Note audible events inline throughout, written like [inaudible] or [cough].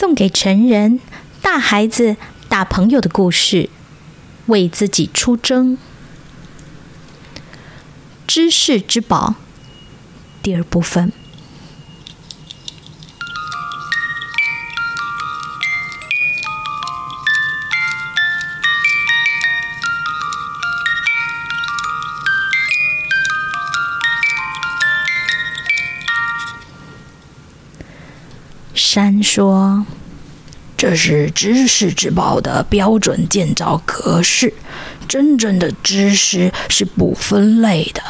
送给成人、大孩子、大朋友的故事，为自己出征。知识之宝，第二部分。山说：“这是知识之宝的标准建造格式。真正的知识是不分类的，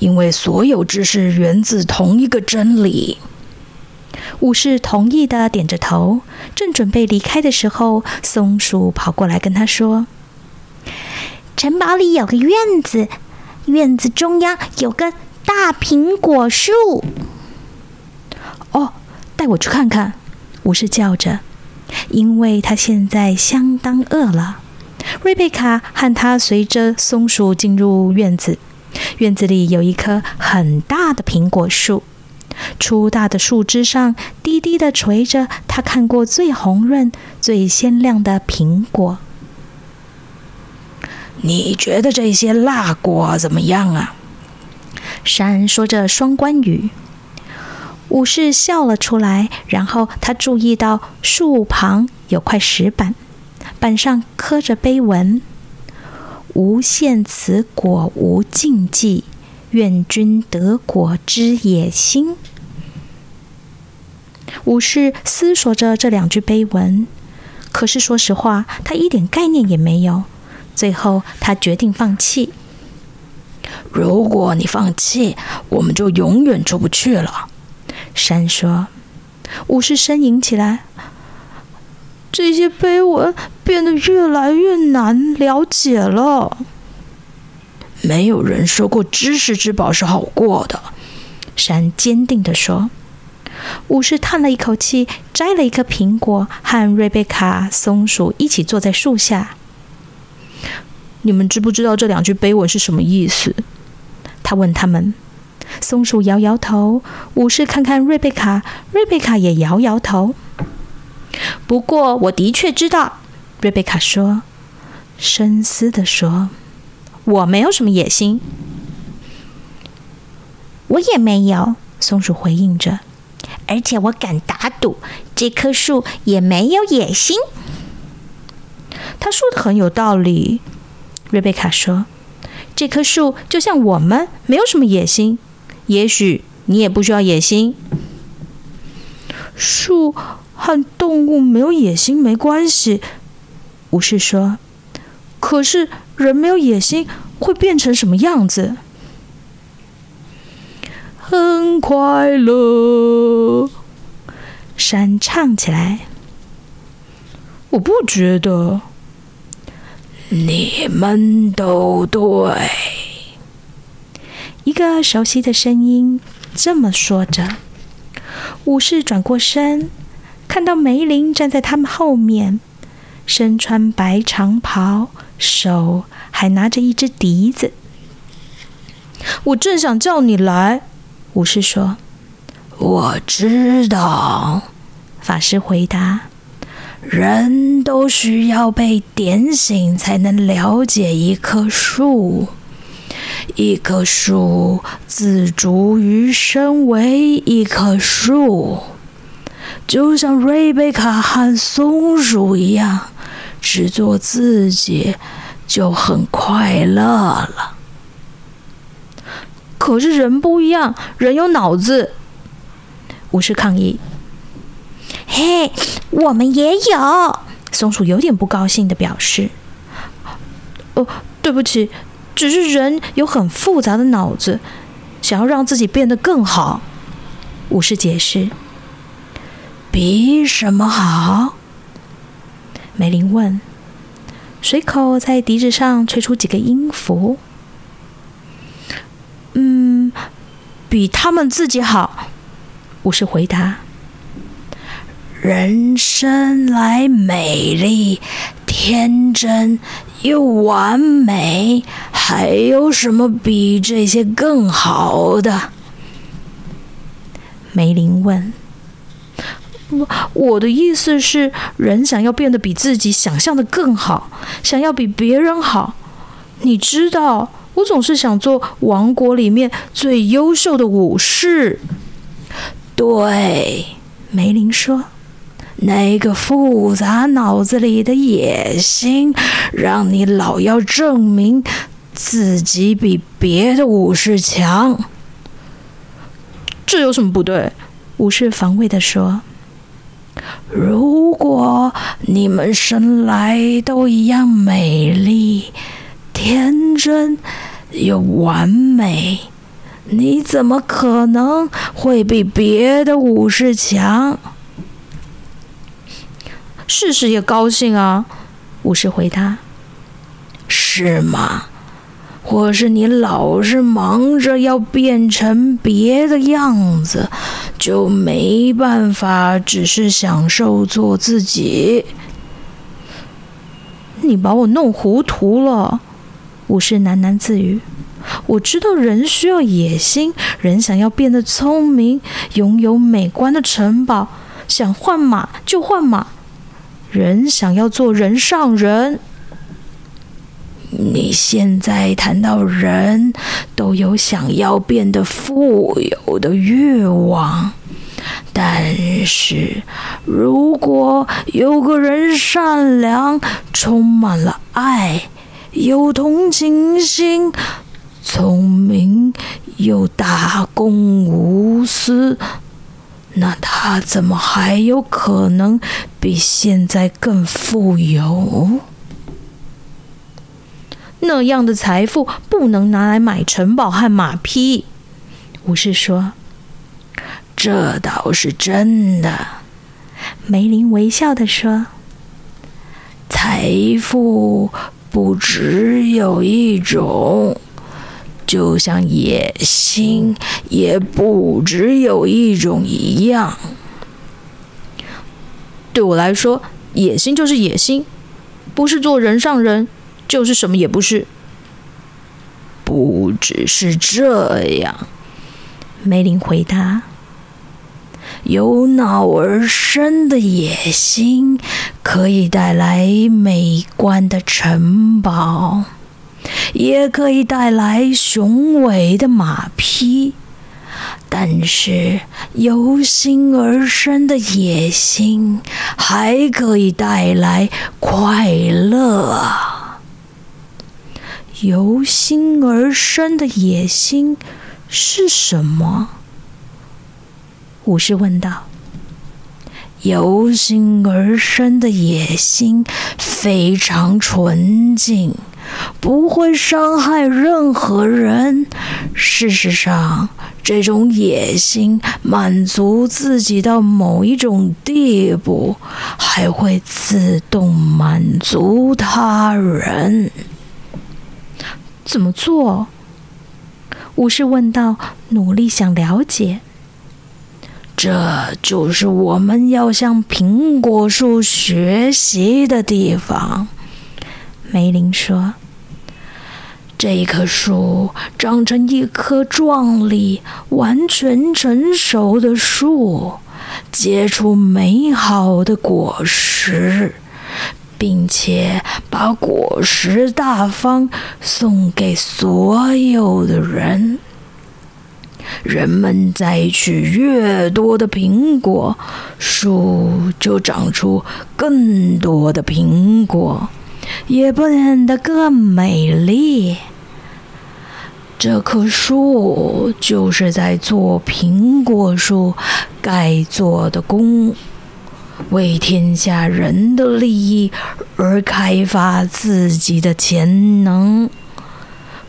因为所有知识源自同一个真理。”武士同意的点着头，正准备离开的时候，松鼠跑过来跟他说：“城堡里有个院子，院子中央有个大苹果树。”带我去看看，武士叫着，因为他现在相当饿了。瑞贝卡和他随着松鼠进入院子，院子里有一棵很大的苹果树，粗大的树枝上低低的垂着他看过最红润、最鲜亮的苹果。你觉得这些辣果怎么样啊？山说着双关语。武士笑了出来，然后他注意到树旁有块石板，板上刻着碑文：“无限此果无禁忌，愿君得果之野心。”武士思索着这两句碑文，可是说实话，他一点概念也没有。最后，他决定放弃。如果你放弃，我们就永远出不去了。山说：“武士呻吟起来，这些碑文变得越来越难了解了。没有人说过知识之宝是好过的。”山坚定地说。武士叹了一口气，摘了一颗苹果，和瑞贝卡、松鼠一起坐在树下。你们知不知道这两句碑文是什么意思？他问他们。松鼠摇摇头，武士看看瑞贝卡，瑞贝卡也摇摇头。不过我的确知道，瑞贝卡说，深思的说：“我没有什么野心。”我也没有，松鼠回应着。而且我敢打赌，这棵树也没有野心。他说的很有道理，瑞贝卡说：“这棵树就像我们，没有什么野心。”也许你也不需要野心。树和动物没有野心没关系，武士说。可是人没有野心会变成什么样子？很快乐，山唱起来。我不觉得。你们都对。一个熟悉的声音这么说着。武士转过身，看到梅林站在他们后面，身穿白长袍，手还拿着一支笛子。我正想叫你来，武士说。我知道，法师回答。人都需要被点醒，才能了解一棵树。一棵树自足于身为一棵树，就像瑞贝卡和松鼠一样，只做自己就很快乐了。可是人不一样，人有脑子。武士抗议：“嘿，我们也有。”松鼠有点不高兴的表示：“哦，对不起。”只是人有很复杂的脑子，想要让自己变得更好。武士解释：“比什么好？”梅林问，随口在笛子上吹出几个音符。“嗯，比他们自己好。”武士回答。“人生来美丽、天真又完美。”还有什么比这些更好的？梅林问。我我的意思是，人想要变得比自己想象的更好，想要比别人好。你知道，我总是想做王国里面最优秀的武士。对，梅林说：“那个复杂脑子里的野心，让你老要证明自己比别的武士强。这有什么不对？”武士防卫的说。如果你们生来都一样美丽、天真又完美，你怎么可能会比别的武士强？事实也高兴啊，武士回答：“是吗？或是你老是忙着要变成别的样子？”就没办法，只是享受做自己。你把我弄糊涂了，武士喃喃自语。我知道人需要野心，人想要变得聪明，拥有美观的城堡，想换马就换马，人想要做人上人。你现在谈到人都有想要变得富有的欲望，但是如果有个人善良、充满了爱、有同情心、聪明又大公无私，那他怎么还有可能比现在更富有？那样的财富不能拿来买城堡和马匹，武士说：“这倒是真的。”梅林微笑的说：“财富不只有一种，就像野心也不只有一种一样。对我来说，野心就是野心，不是做人上人。”就是什么也不是，不只是这样。梅林回答：“由脑而生的野心可以带来美观的城堡，也可以带来雄伟的马匹。但是，由心而生的野心还可以带来快乐。”由心而生的野心是什么？武士问道。由心而生的野心非常纯净，不会伤害任何人。事实上，这种野心满足自己到某一种地步，还会自动满足他人。怎么做？武士问道，努力想了解。这就是我们要向苹果树学习的地方。梅林说：“这棵树长成一棵壮丽、完全成熟的树，结出美好的果实。”并且把果实大方送给所有的人。人们摘取越多的苹果，树就长出更多的苹果，也变得更美丽。这棵树就是在做苹果树该做的工。为天下人的利益而开发自己的潜能。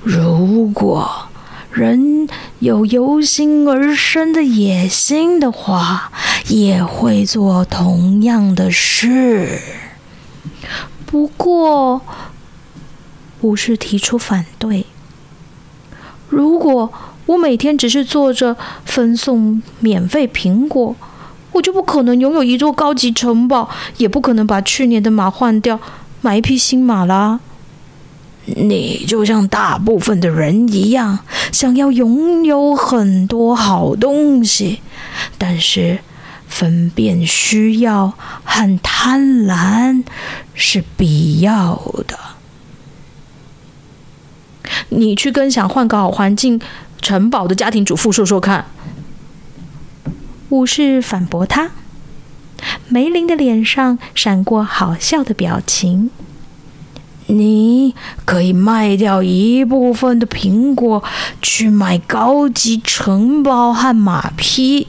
如果人有由心而生的野心的话，也会做同样的事。不过，武士提出反对：如果我每天只是坐着分送免费苹果，我就不可能拥有一座高级城堡，也不可能把去年的马换掉，买一匹新马啦。你就像大部分的人一样，想要拥有很多好东西，但是分辨需要和贪婪是必要的。你去跟想换个好环境、城堡的家庭主妇说说看。武士反驳他。梅林的脸上闪过好笑的表情。你可以卖掉一部分的苹果，去买高级城堡和马匹，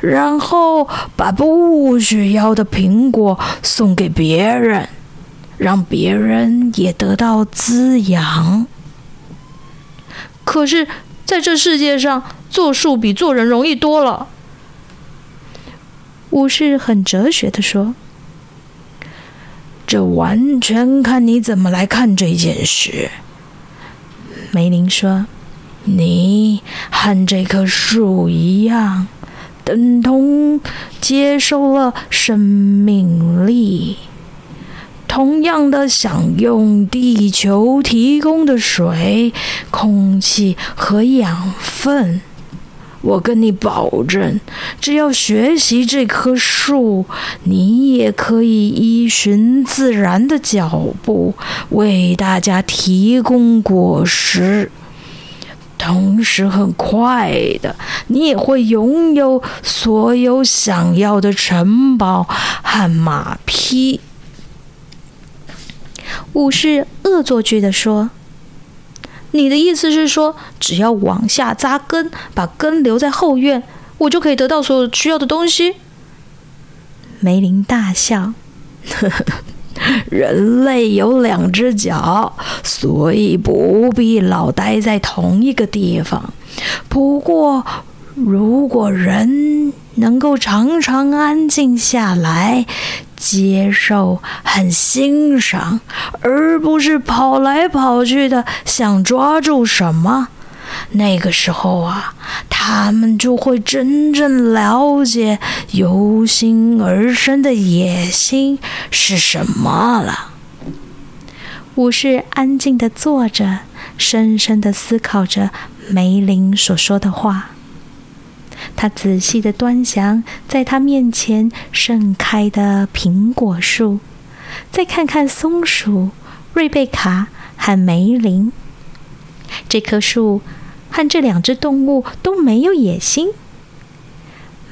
然后把不需要的苹果送给别人，让别人也得到滋养。可是，在这世界上，做树比做人容易多了。武士很哲学的说。这完全看你怎么来看这件事。梅林说：“你和这棵树一样，等同接受了生命力，同样的享用地球提供的水、空气和养分。”我跟你保证，只要学习这棵树，你也可以依循自然的脚步，为大家提供果实。同时，很快的，你也会拥有所有想要的城堡和马匹。武士恶作剧的说。你的意思是说，只要往下扎根，把根留在后院，我就可以得到所有需要的东西？梅林大笑：“ [laughs] 人类有两只脚，所以不必老待在同一个地方。不过，如果人能够常常安静下来，接受很欣赏，而不是跑来跑去的想抓住什么。那个时候啊，他们就会真正了解由心而生的野心是什么了。武士安静的坐着，深深的思考着梅林所说的话。他仔细的端详在他面前盛开的苹果树，再看看松鼠瑞贝卡和梅林。这棵树和这两只动物都没有野心。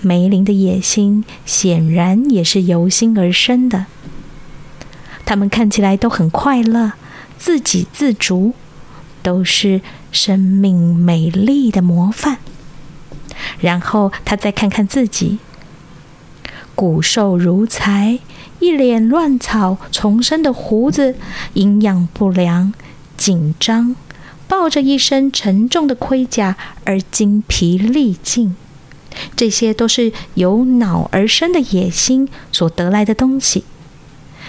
梅林的野心显然也是由心而生的。他们看起来都很快乐，自给自足，都是生命美丽的模范。然后他再看看自己，骨瘦如柴、一脸乱草丛生的胡子，营养不良、紧张，抱着一身沉重的盔甲而精疲力尽。这些都是由脑而生的野心所得来的东西。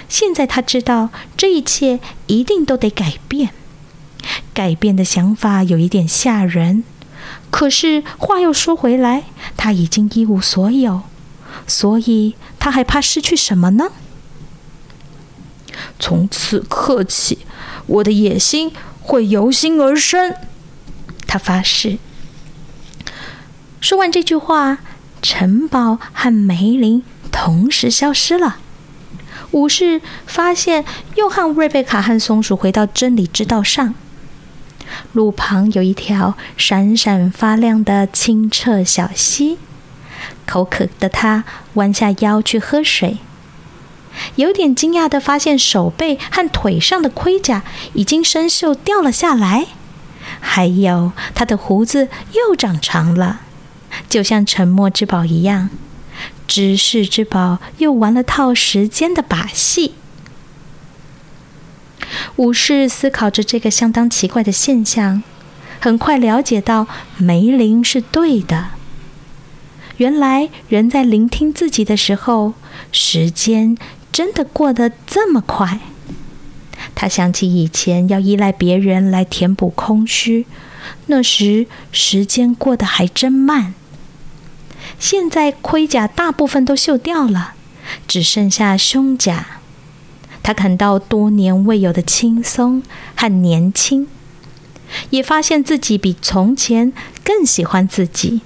现在他知道这一切一定都得改变。改变的想法有一点吓人。可是话又说回来，他已经一无所有，所以他还怕失去什么呢？从此刻起，我的野心会由心而生。他发誓。说完这句话，城堡和梅林同时消失了。武士发现，又和瑞贝卡和松鼠回到真理之道上。路旁有一条闪闪发亮的清澈小溪，口渴的他弯下腰去喝水，有点惊讶的发现手背和腿上的盔甲已经生锈掉了下来，还有他的胡子又长长了，就像沉默之宝一样，知识之宝又玩了套时间的把戏。武士思考着这个相当奇怪的现象，很快了解到梅林是对的。原来人在聆听自己的时候，时间真的过得这么快。他想起以前要依赖别人来填补空虚，那时时间过得还真慢。现在盔甲大部分都锈掉了，只剩下胸甲。他感到多年未有的轻松和年轻，也发现自己比从前更喜欢自己。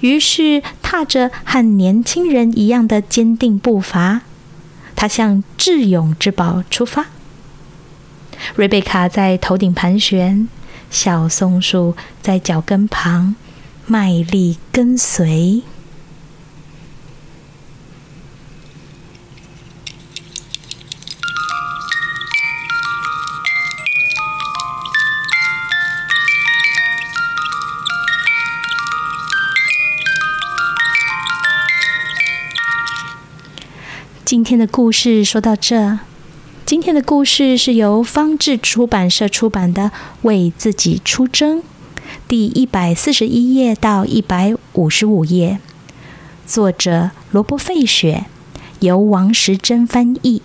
于是踏着和年轻人一样的坚定步伐，他向智勇之宝出发。瑞贝卡在头顶盘旋，小松鼠在脚跟旁卖力跟随。今天的故事说到这。今天的故事是由方志出版社出版的《为自己出征》，第一百四十一页到一百五十五页，作者罗伯·费雪，由王时珍翻译。